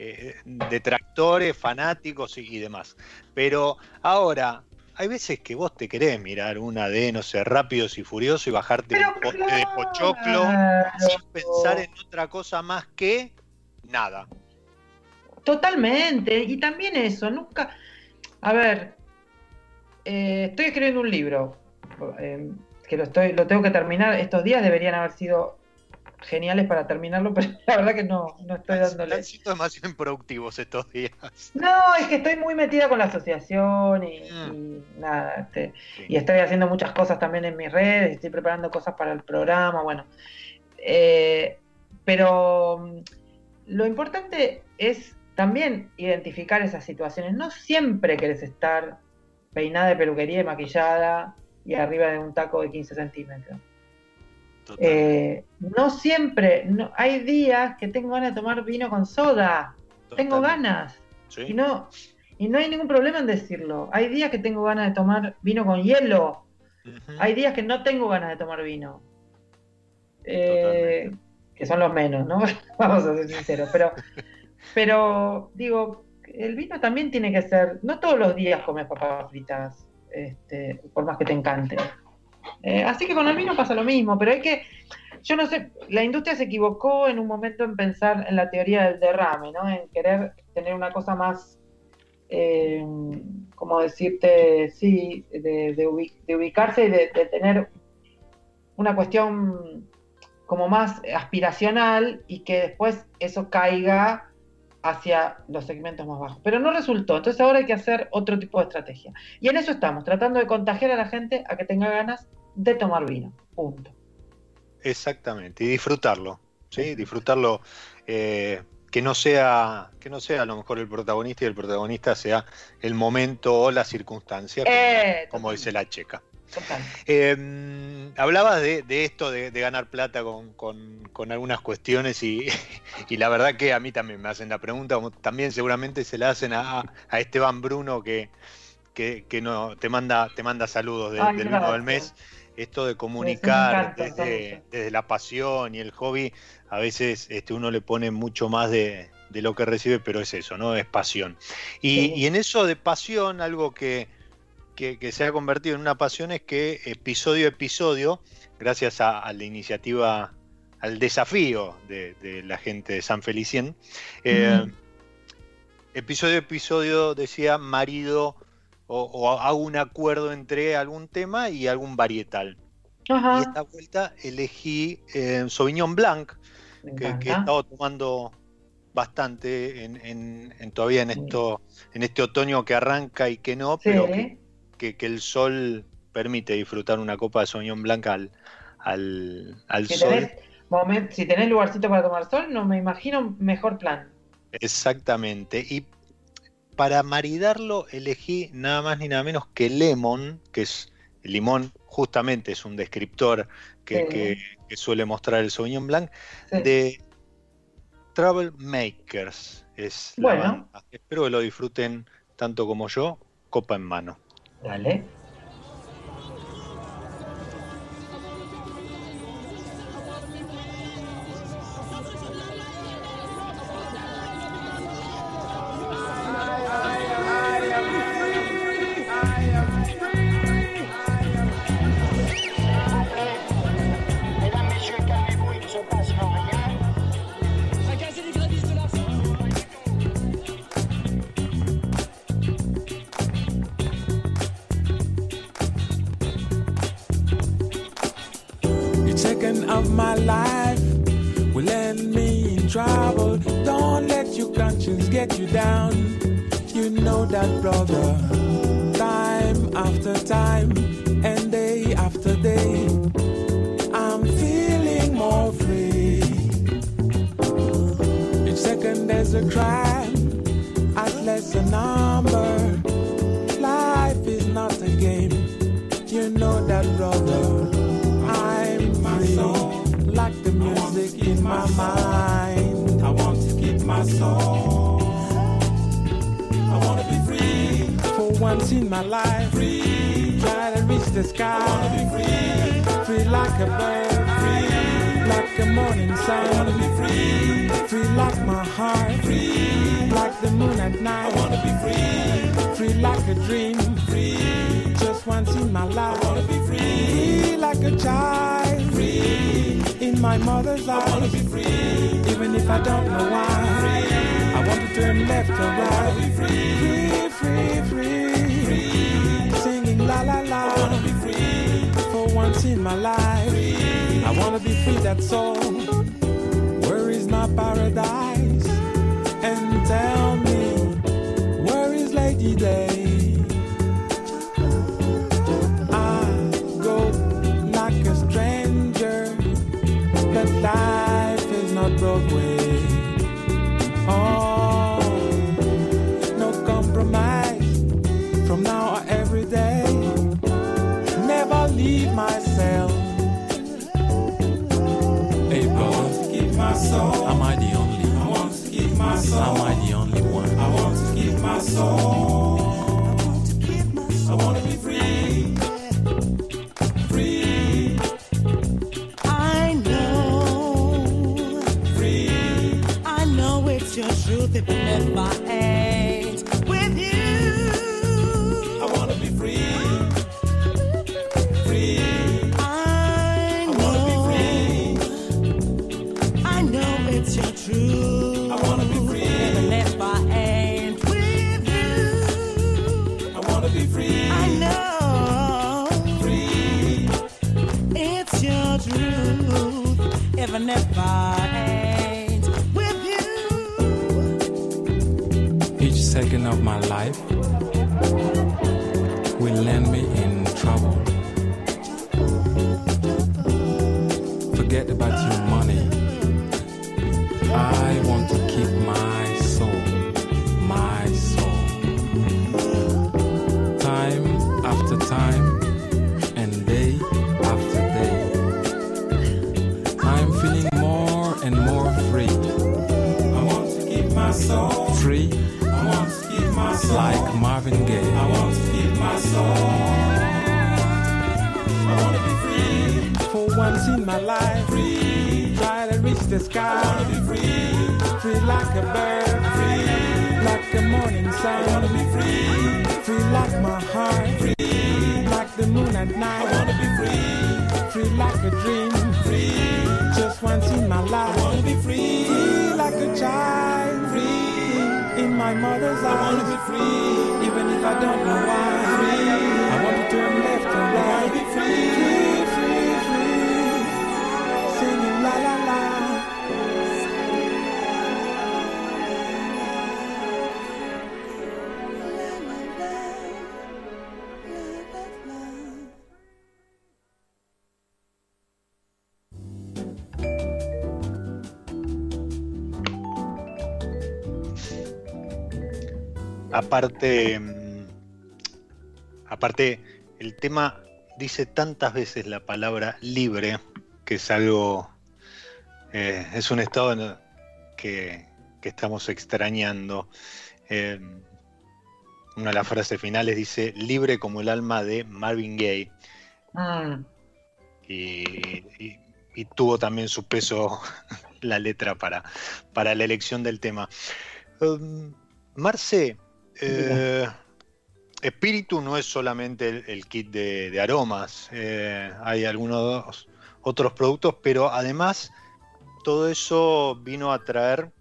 eh, detractores, fanáticos y, demás. Pero ahora, hay veces que vos te querés mirar una de, no sé, rápidos y furiosos y bajarte un poste de pochoclo sin pensar en otra cosa más que nada. Totalmente, y también eso, nunca. A ver, eh, estoy escribiendo un libro eh, que lo, estoy, lo tengo que terminar. Estos días deberían haber sido geniales para terminarlo, pero la verdad que no, no estoy dándole. Han sido demasiado improductivos estos días. No, es que estoy muy metida con la asociación y, mm. nada. Este, y estoy haciendo muchas cosas también en mis redes, estoy preparando cosas para el programa, bueno. Eh, pero mm, lo importante es también identificar esas situaciones. No siempre querés estar peinada de peluquería y maquillada y arriba de un taco de 15 centímetros. Eh, no siempre, no, hay días que tengo ganas de tomar vino con soda, tengo ganas. Y, no, y no hay ningún problema en decirlo. Hay días que tengo ganas de tomar vino con hielo, hay días que no tengo ganas de tomar vino. Eh, que son los menos, ¿no? Vamos a ser sinceros. Pero, pero digo, el vino también tiene que ser, no todos los días comes papas fritas, este, por más que te encante. Eh, así que con el vino pasa lo mismo, pero hay que, yo no sé, la industria se equivocó en un momento en pensar en la teoría del derrame, ¿no? En querer tener una cosa más, eh, como decirte, sí, de, ubicarse y de, tener una cuestión como más aspiracional y que después eso caiga hacia los segmentos más bajos. Pero no resultó, entonces ahora hay que hacer otro tipo de estrategia. Y en eso estamos, tratando de contagiar a la gente a que tenga ganas de tomar vino. Punto. Exactamente, y disfrutarlo, ¿sí? Disfrutarlo, eh, que no sea, que no sea a lo mejor el protagonista y el protagonista sea el momento o la circunstancia, como, eh, dice la checa. Eh, hablabas de, esto de, ganar plata con, algunas cuestiones y, la verdad que a mí también me hacen la pregunta, como también seguramente se la hacen a, Esteban Bruno que, que, no, te, manda, te manda saludos del vino del mes. esto de comunicar desde, la pasión y el hobby, a veces este, uno le pone mucho más de, lo que recibe, pero es eso, ¿no? Es pasión. Y, en eso de pasión, algo que, se ha convertido en una pasión es que episodio a episodio, gracias a, la iniciativa, al desafío de, la gente de San Felicien, eh, episodio a episodio decía marido o, hago un acuerdo entre algún tema y algún varietal. Y esta vuelta elegí eh, Sauvignon Blanc, que, he estado tomando bastante en, todavía en esto en este otoño que arranca y que no, pero que, el sol permite disfrutar una copa de Sauvignon Blanc al, al, sol. si tenés lugarcito para tomar sol, no me imagino mejor plan. Exactamente. Y para maridarlo elegí nada más ni nada menos que Lemon, que es limón, justamente es un descriptor que, suele mostrar el Sauvignon Blanc, de Travel Makers. Es bueno. Espero que lo disfruten tanto como yo, copa en mano. Dale. a crime, unless a number. Life is not a game, you know that, brother. I'm free, like the music in my mind. I want to keep my soul. I want to be free. For once in my life, free. Try to reach the sky. I want to be free. Free like a bird. Free, morning sun. I want to be free, free like my heart. Free, like the moon at night. I want to be free, free like a dream. Free, just once in my life. I want to be free, free like a child. Free in my mother's eyes. I want to be free, even if I don't know why. Free, I want to turn left or right. I want to be free, free, free, free, singing la la la. I want to be free for once in my life. To be free. That's all. Where is my paradise? And tell me, where is Lady Day? I go like a stranger, but life is not Broadway. Soul. Am I the only one? I want to keep my soul. I want to be free. Free, I know, free. I know it's your truth if it never ends Aparte, mm, aparte, el tema dice tantas veces la palabra libre, que es algo, eh, es un estado que, que estamos extrañando. Eh, una de las frases finales dice, libre como el alma de Marvin Gaye. Mm. y, y- y tuvo también su peso la letra para, para la elección del tema. Um, Marce, eh, Espíritu no es solamente el, el kit de, de aromas, eh, hay algunos otros productos, pero además todo eso vino a traer,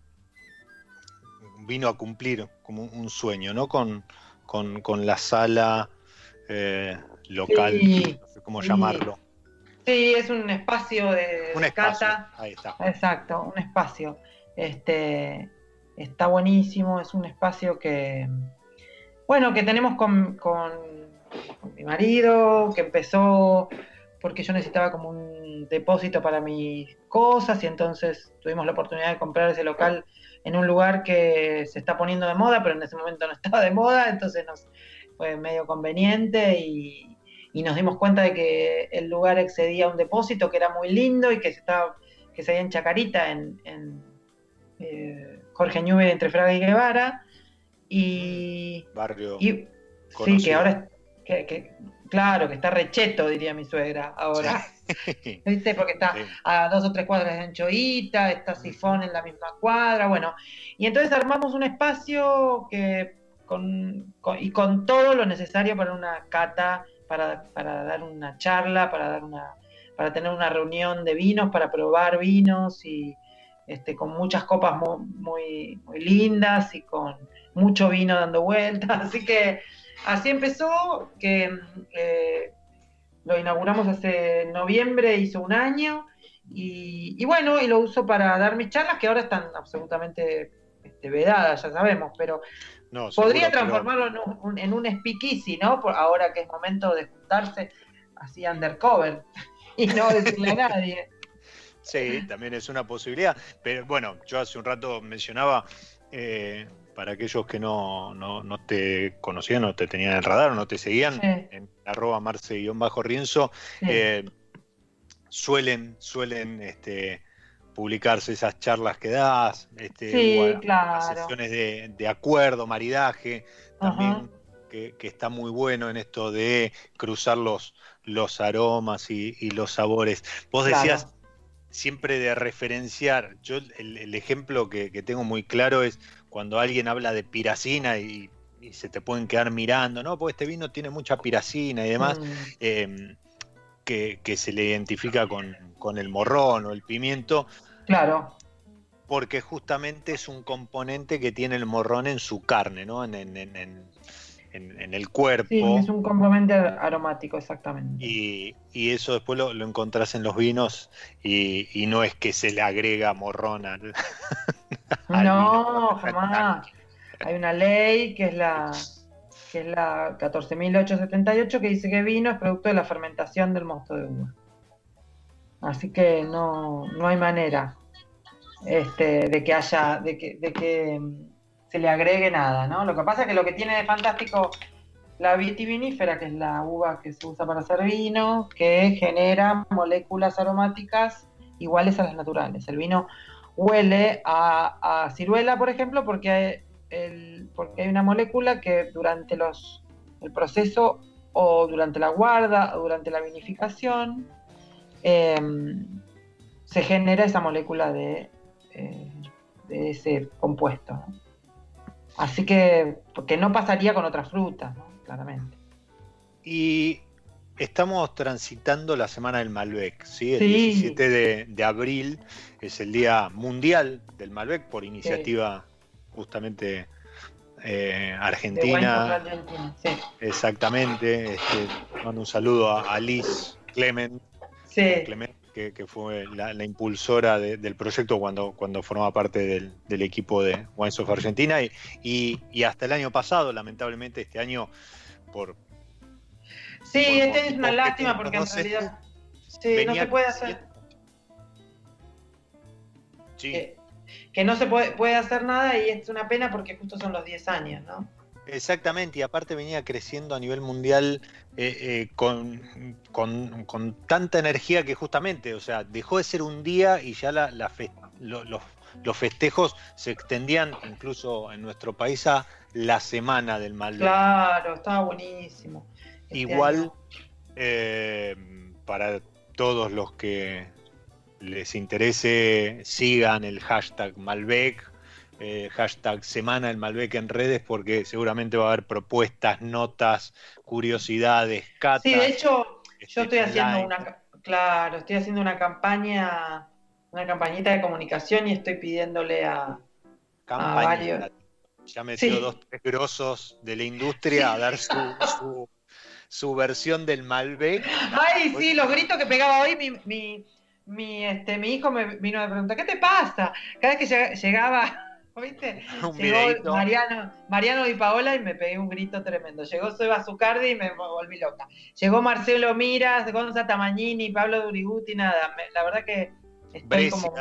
vino a cumplir como un sueño, ¿no? Con, con- con la sala eh, local, Sí, no sé cómo sí. llamarlo. Sí, es un espacio de, Un espacio. cata. Ahí está. Exacto, un espacio. Este está buenísimo, es un espacio que, bueno, que tenemos con, con- mi marido, que empezó porque yo necesitaba como un depósito para mis cosas y entonces tuvimos la oportunidad de comprar ese local en un lugar que se está poniendo de moda, pero en ese momento no estaba de moda, entonces nos fue medio conveniente y, y nos dimos cuenta de que el lugar excedía un depósito que era muy lindo y que se estaba que se en Chacarita, en, en eh, Jorge Ñube entre Fraga y Guevara. Y. Barrio. Y, sí, que ahora. Que, que, claro, que está recheto, diría mi suegra, ahora. ¿Viste? Porque está a dos o tres cuadras de Anchoita, está Sifón en la misma cuadra, bueno. Y entonces armamos un espacio que con, y con todo lo necesario para una cata, para, para dar una charla, para dar una para tener una reunión de vinos, para probar vinos y este, con muchas copas muy, muy, lindas y con mucho vino dando vueltas. Así que así empezó, que eh, lo inauguramos hace noviembre, hizo un año, y, bueno, y lo uso para dar mis charlas que ahora están absolutamente este, vedadas, ya sabemos, pero podría transformarlo en, un, en un speakeasy, ¿no? Por ahora que es momento de juntarse así undercover y no decirle a nadie. Sí, también es una posibilidad. Pero bueno, yo hace un rato mencionaba, eh, para aquellos que no, no, te conocían, no te tenían en el radar o no te seguían, en arroba marce-rienzo, eh, suelen, suelen este, publicarse esas charlas que das, este, sesiones de, acuerdo, maridaje, también que, está muy bueno en esto de cruzar los, los aromas y, los sabores. Vos decías siempre de referenciar, yo el, ejemplo que, tengo muy claro es cuando alguien habla de piracina y, se te pueden quedar mirando, ¿no? Porque este vino tiene mucha piracina y demás, mm. em, que, se le identifica con, el morrón o el pimiento. Claro porque justamente es un componente que tiene el morrón en su carne, ¿no? en, en, el cuerpo. Sí, es un componente aromático, exactamente. Y, eso después lo, encontrás en los vinos y, no es que se le agrega morrón al, No, jamás. Hay una ley que es la que es la 14.878 que dice que vino es producto de la fermentación del mosto de uva. Así que no, no hay manera este, de que haya, de que, de que se le agregue nada, ¿no? Lo que pasa es que lo que tiene de fantástico la vitivinífera, que es la uva que se usa para hacer vino, que genera moléculas aromáticas iguales a las naturales. El vino huele a, ciruela, por ejemplo, porque hay, una molécula que durante los, el proceso o durante la guarda o durante la vinificación em, se genera esa molécula de, eh, de ese compuesto. ¿no? Así que, porque no pasaría con otras frutas, claramente. Y estamos transitando la semana del Malbec, ¿sí? El 17 de, abril es el Día Mundial del Malbec por iniciativa justamente eh, argentina. Exactamente. Este, mando un saludo a, Liz Clement. Sí que, fue la, impulsora del proyecto cuando, cuando formaba parte del, equipo de Wines of Argentina y, hasta el año pasado, lamentablemente este año por... Sí, este es una lástima porque en realidad no se puede hacer... Sí. Que, no se puede, puede hacer nada y es una pena porque justo son los 10 años, ¿no? Exactamente, y aparte venía creciendo a nivel mundial eh, eh, con, tanta energía que justamente, o sea, dejó de ser un día y ya la, los, festejos se extendían incluso en nuestro país a la semana del Malbec. Claro, estaba buenísimo. Este Igual, eh, para todos los que les interese, sigan el hashtag Malbec eh, hashtag Semana del Malbec en redes porque seguramente va a haber propuestas, notas, curiosidades, catas. Sí, de hecho, yo estoy haciendo una, claro, estoy haciendo una campaña, una campañita de comunicación y estoy pidiéndole a, varios. Ya me sí. dos tres grosos de la industria a dar su, su, versión del Malbec. Ay, sí, los gritos que pegaba hoy mi, mi, mi, este, mi hijo me vino a preguntar, ¿qué te pasa? Cada vez que llegaba ¿viste? Llegó Mariano, Mariano y Paola y me pegué un grito tremendo. Llegó Seba Zucardi y me volví loca. Llegó Marcelo Miras, Gonza Tamagnini, Pablo Duriguti, nada. la verdad que estoy como...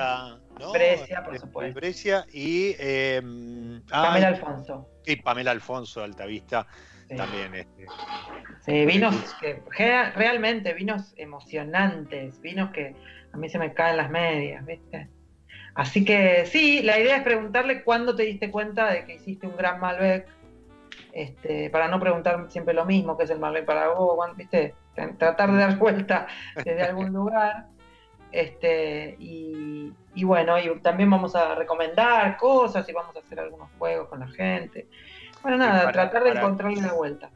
¿no? Brescia, por supuesto. Brescia y... Eh, Pamela Alfonso. Y Pamela Alfonso, Altavista. También. Este, sí, vinos que realmente, vinos emocionantes, vinos que A mí se me caen las medias, ¿viste? Así que sí, la idea es preguntarle cuándo te diste cuenta de que hiciste un gran Malbec, este, para no preguntar siempre lo mismo, que es el Malbec para vos, ¿viste? Tratar de dar vuelta desde algún lugar. Este, y, bueno, y también vamos a recomendar cosas y vamos a hacer algunos juegos con la gente. Bueno, nada, tratar de encontrarle la vuelta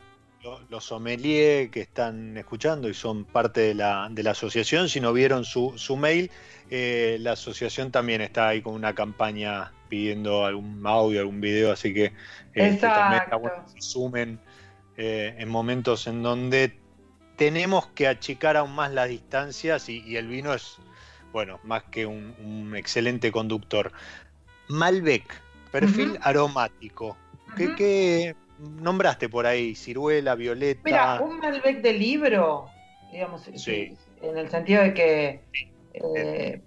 los sommeliers que están escuchando y son parte de la, de la asociación, si no vieron su, su mail, eh, la asociación también está ahí con una campaña pidiendo algún audio, algún video, así que eh, también está bueno que se sumen eh, en momentos en donde tenemos que achicar aún más las distancias y, el vino es, bueno, más que un, excelente conductor. Malbec, perfil aromático. ¿Qué, nombraste por ahí? Ciruela, violeta. Mira, un Malbec de libro, digamos, en el sentido de que eh,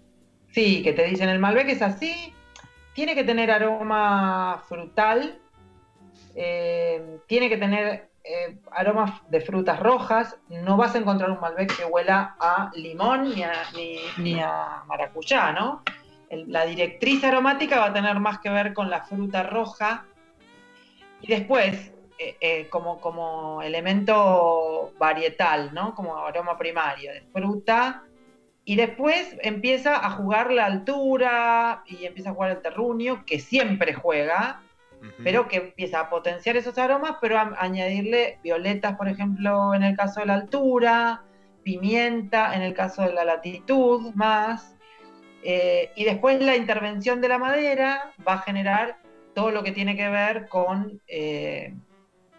sí, que te dicen el Malbec es así, tiene que tener aroma frutal, eh, tiene que tener eh, aromas de frutas rojas, no vas a encontrar un Malbec que huela a limón ni a, maracuyá, ¿no? la directriz aromática va a tener más que ver con la fruta roja y después, como, como elemento varietal, ¿no? Como aroma primario de fruta, y después empieza a jugar la altura y empieza a jugar el terruño, que siempre juega, pero que empieza a potenciar esos aromas, pero a añadirle violetas, por ejemplo, en el caso de la altura, pimienta en el caso de la latitud más. Eh, y después la intervención de la madera va a generar todo lo que tiene que ver con eh,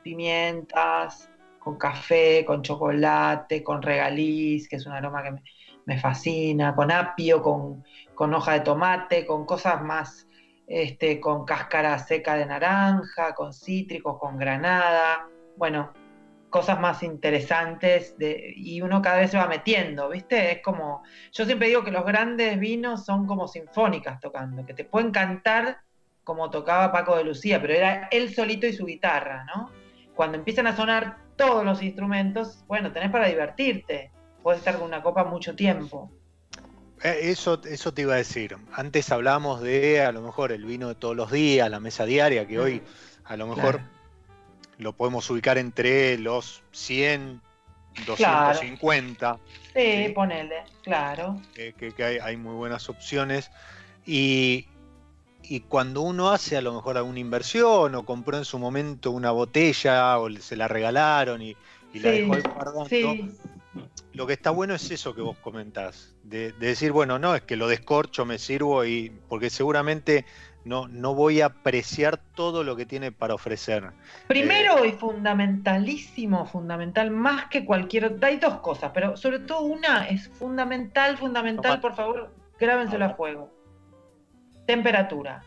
pimientas, con café, con chocolate, con regaliz, que es un aroma que me, me fascina, con apio, con, hoja de tomate, con cosas más, este, con cáscara seca de naranja, con cítricos, con granada, bueno, cosas más interesantes de, y uno cada vez se va metiendo, ¿viste? Es como, yo siempre digo que los grandes vinos son como sinfónicas tocando, que te pueden cantar como tocaba Paco de Lucía, pero era él solito y su guitarra, ¿no? Cuando empiezan a sonar todos los instrumentos, bueno, tenés para divertirte puedes estar con una copa mucho tiempo. Eh, eso, eso te iba a decir. Antes hablábamos de a lo mejor el vino de todos los días, la mesa diaria, que hoy a lo mejor lo podemos ubicar entre los 100, 250. Sí, ponele, claro. que, hay, hay, muy buenas opciones. Y, y, cuando uno hace a lo mejor alguna inversión o compró en su momento una botella o se la regalaron y, la dejó ahí guardando, sí lo que está bueno es eso que vos comentás, de, decir, bueno, no, es que lo descorcho, me sirvo, y porque seguramente no, no voy a apreciar todo lo que tiene para ofrecer. Primero eh, y fundamentalísimo, fundamental, más que cualquier hay dos cosas, pero sobre todo una es fundamental, fundamental, por favor, grábenselo a fuego. Temperatura.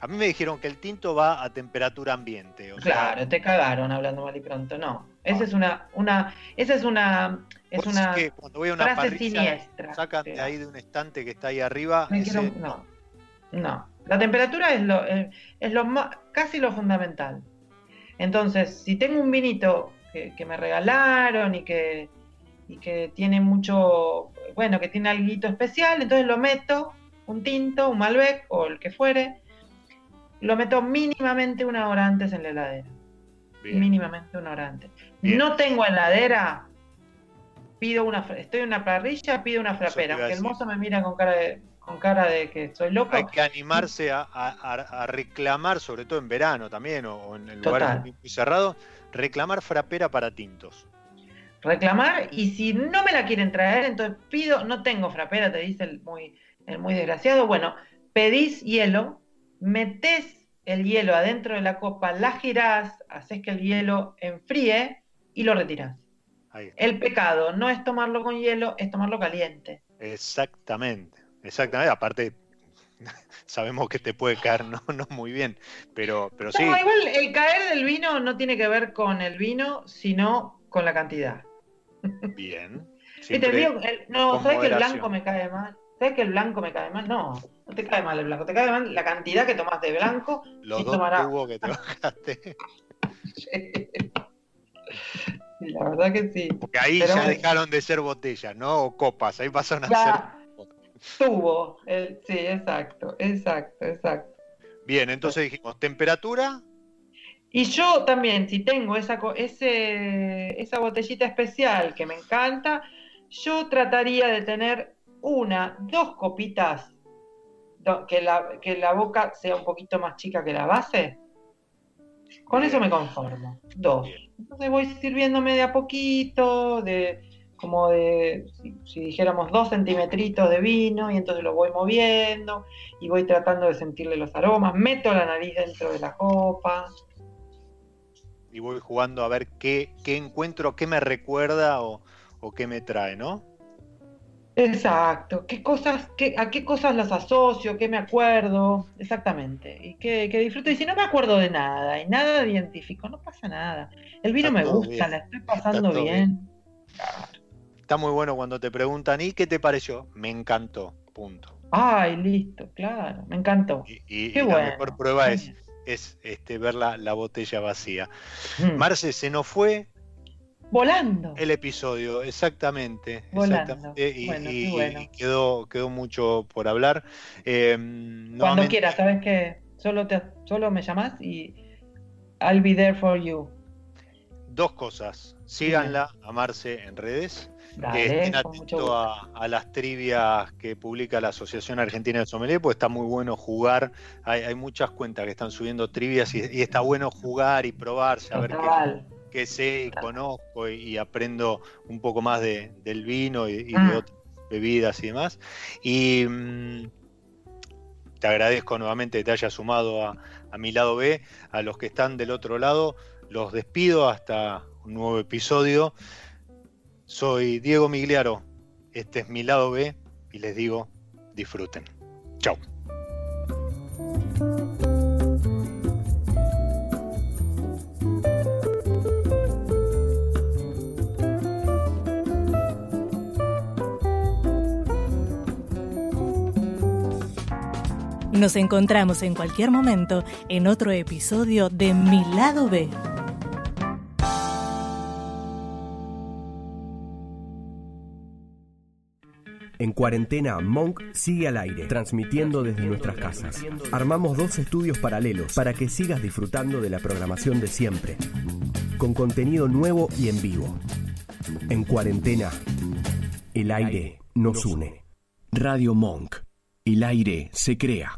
A mí me dijeron que el tinto va a temperatura ambiente. claro, te cagaron hablando mal y pronto. No, esa es una, una, esa es una, es una, cuando voy a una frase siniestra. Sacan de ahí de un estante que está ahí arriba. no, no. La temperatura es lo, eh, es lo más, casi lo fundamental. Entonces, si tengo un vinito que, me regalaron y que, y que tiene mucho, bueno, que tiene algo especial, entonces lo meto, un tinto, un Malbec o el que fuere, lo meto mínimamente una hora antes en la heladera. Mínimamente una hora antes. No tengo heladera, pido una, estoy en una parrilla, pido una frapera. Aunque el mozo me mira con cara de, con cara de que soy loco. Hay que animarse a, reclamar, sobre todo en verano también, o, en el lugar muy cerrado, reclamar frapera para tintos. Reclamar, y si no me la quieren traer, entonces pido, no tengo frapera, te dice el muy, el muy desgraciado. Bueno, pedís hielo, metés el hielo adentro de la copa, la girás, haces que el hielo enfríe y lo retirás. El pecado no es tomarlo con hielo, es tomarlo caliente. Exactamente, exactamente. Aparte, sabemos que te puede caer no, no muy bien, pero, pero sí. igual el caer del vino no tiene que ver con el vino, sino con la cantidad. Bien. no, ¿sabes que el blanco me cae mal? ¿Sabes que el blanco me cae mal? No, no te cae mal el blanco, te cae mal la cantidad que tomas de blanco. Los dos que te bajaste. la verdad que sí. Porque ahí ya dejaron de ser botellas, ¿no? O copas, ahí pasaron a ser. Tubo, sí, exacto, exacto, exacto. Bien, entonces dijimos, temperatura. Y yo también, si tengo esa, ese, esa botellita especial que me encanta, yo trataría de tener una, dos copitas, que, la, que la boca sea un poquito más chica que la base. Con eso me conformo. Dos. Entonces voy sirviéndome de a poquito, de como de, si, dijéramos, dos centimetritos de vino, y entonces lo voy moviendo, y voy tratando de sentirle los aromas, meto la nariz dentro de la copa. Y voy jugando a ver qué, qué encuentro, qué me recuerda o, o qué me trae, ¿no? Exacto, ¿Qué cosas, qué, a qué cosas las asocio, qué me acuerdo, exactamente, y qué, disfruto. Y si no me acuerdo de nada y nada identifico, no pasa nada. El vino me gusta, la estoy pasando bien. Está muy bueno cuando te preguntan, ¿y qué te pareció? Me encantó, punto. Ay, listo, claro, me encantó. Y, la mejor prueba es, es este, ver la, botella vacía. Mm. Marce, se nos fue Volando. El episodio, exactamente. Y, quedó, quedó mucho por hablar. Em, Cuando quieras, sabes que solo, te, solo me llamas y I'll be there for you. Dos cosas. Síganla, amarse en redes. estén atentos a, las trivias que publica la Asociación Argentina de Sommelier, pues está muy bueno jugar. Hay, muchas cuentas que están subiendo trivias y, está bueno jugar y probar, saber qué que sé y conozco y, aprendo un poco más de, del vino y, de mm. otras bebidas y demás. Y mm, te agradezco nuevamente que te hayas sumado a, a, mi lado B, a los que están del otro lado, los despido hasta un nuevo episodio. Soy Diego Migliaro, este es mi lado B y les digo, disfruten. Chao. Nos encontramos en cualquier momento en otro episodio de Mi lado B. En cuarentena, Monk sigue al aire, transmitiendo desde nuestras casas. Armamos dos estudios paralelos para que sigas disfrutando de la programación de siempre, con contenido nuevo y en vivo. En cuarentena, el aire nos une. Radio Monk. El aire se crea.